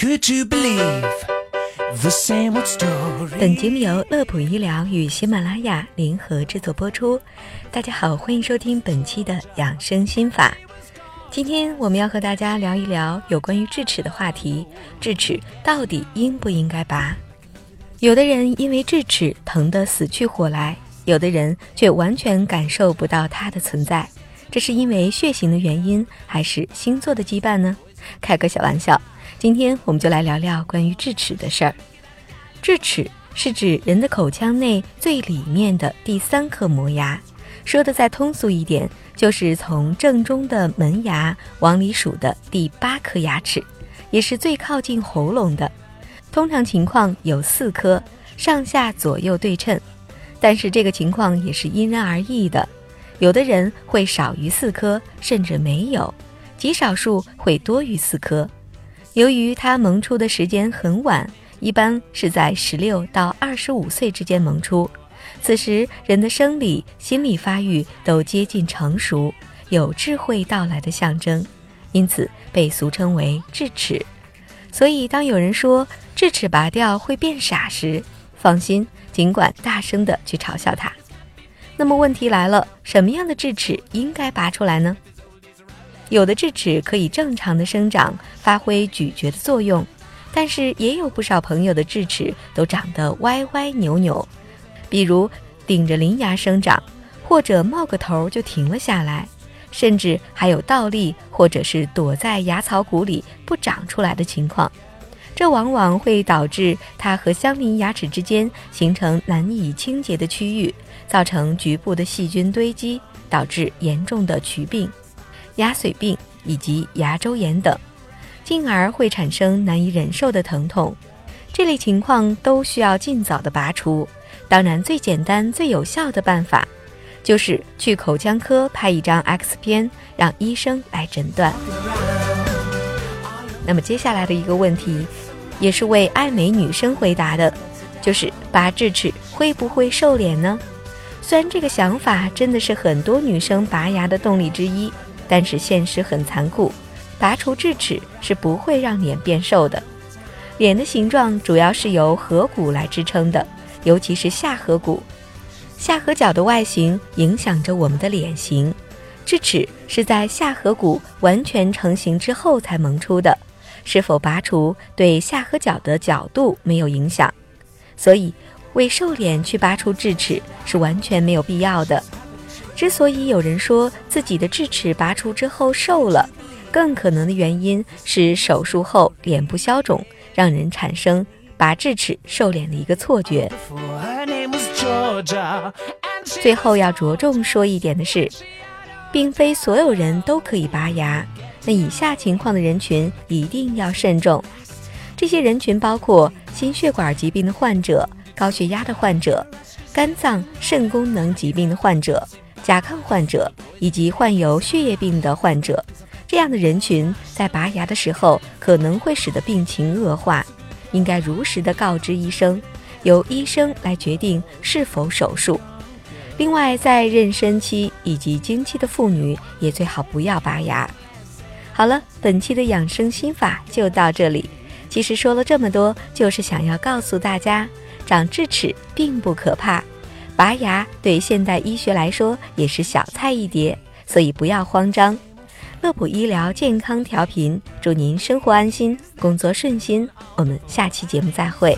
Could you believe the same old story? 本节目由乐普医疗与喜马拉雅联合制作播出。大家好，欢迎收听本期的养生心法。今天我们要和大家聊一聊有关于智齿的话题。智齿到底应不应该拔？有的人因为智齿疼得死去活来，有的人却完全感受不到它的存在。这是因为血型的原因，还是星座的羁绊呢？开个小玩笑。今天我们就来聊聊关于智齿的事儿。智齿是指人的口腔内最里面的第三颗磨牙，说的再通俗一点，就是从正中的门牙往里数的第八颗牙齿，也是最靠近喉咙的。通常情况有四颗，上下左右对称，但是这个情况也是因人而异的，有的人会少于四颗，甚至没有，极少数会多于四颗。由于它萌出的时间很晚，一般是在十六到二十五岁之间萌出，此时人的生理、心理发育都接近成熟，有智慧到来的象征，因此被俗称为智齿。所以，当有人说智齿拔掉会变傻时，放心，尽管大声的去嘲笑他。那么问题来了，什么样的智齿应该拔出来呢？有的智齿可以正常的生长，发挥咀嚼的作用，但是也有不少朋友的智齿都长得歪歪扭扭，比如顶着邻牙生长，或者冒个头就停了下来，甚至还有倒立或者是躲在牙槽骨里不长出来的情况。这往往会导致它和相邻牙齿之间形成难以清洁的区域，造成局部的细菌堆积，导致严重的龋病。牙髓病以及牙周炎等，进而会产生难以忍受的疼痛。这类情况都需要尽早的拔除。当然，最简单、最有效的办法，就是去口腔科拍一张 X 片，让医生来诊断。那么接下来的一个问题，也是为爱美女生回答的，就是拔智齿会不会瘦脸呢？虽然这个想法真的是很多女生拔牙的动力之一。但是现实很残酷，拔除智齿是不会让脸变瘦的。脸的形状主要是由颌骨来支撑的，尤其是下颌骨。下颌角的外形影响着我们的脸型。智齿是在下颌骨完全成型之后才萌出的，是否拔除对下颌角的角度没有影响，所以为瘦脸去拔除智齿是完全没有必要的。之所以有人说自己的智齿拔除之后瘦了，更可能的原因是手术后脸部消肿，让人产生拔智齿瘦脸的一个错觉。最后要着重说一点的是，并非所有人都可以拔牙。那以下情况的人群一定要慎重，这些人群包括心血管疾病的患者、高血压的患者、肝脏肾功能疾病的患者。甲亢患者以及患有血液病的患者，这样的人群在拔牙的时候可能会使得病情恶化，应该如实的告知医生，由医生来决定是否手术。另外，在妊娠期以及经期的妇女也最好不要拔牙。好了，本期的养生心法就到这里。其实说了这么多，就是想要告诉大家，长智齿并不可怕。拔牙对现代医学来说也是小菜一碟，所以不要慌张。乐普医疗健康调频，祝您生活安心，工作顺心。我们下期节目再会。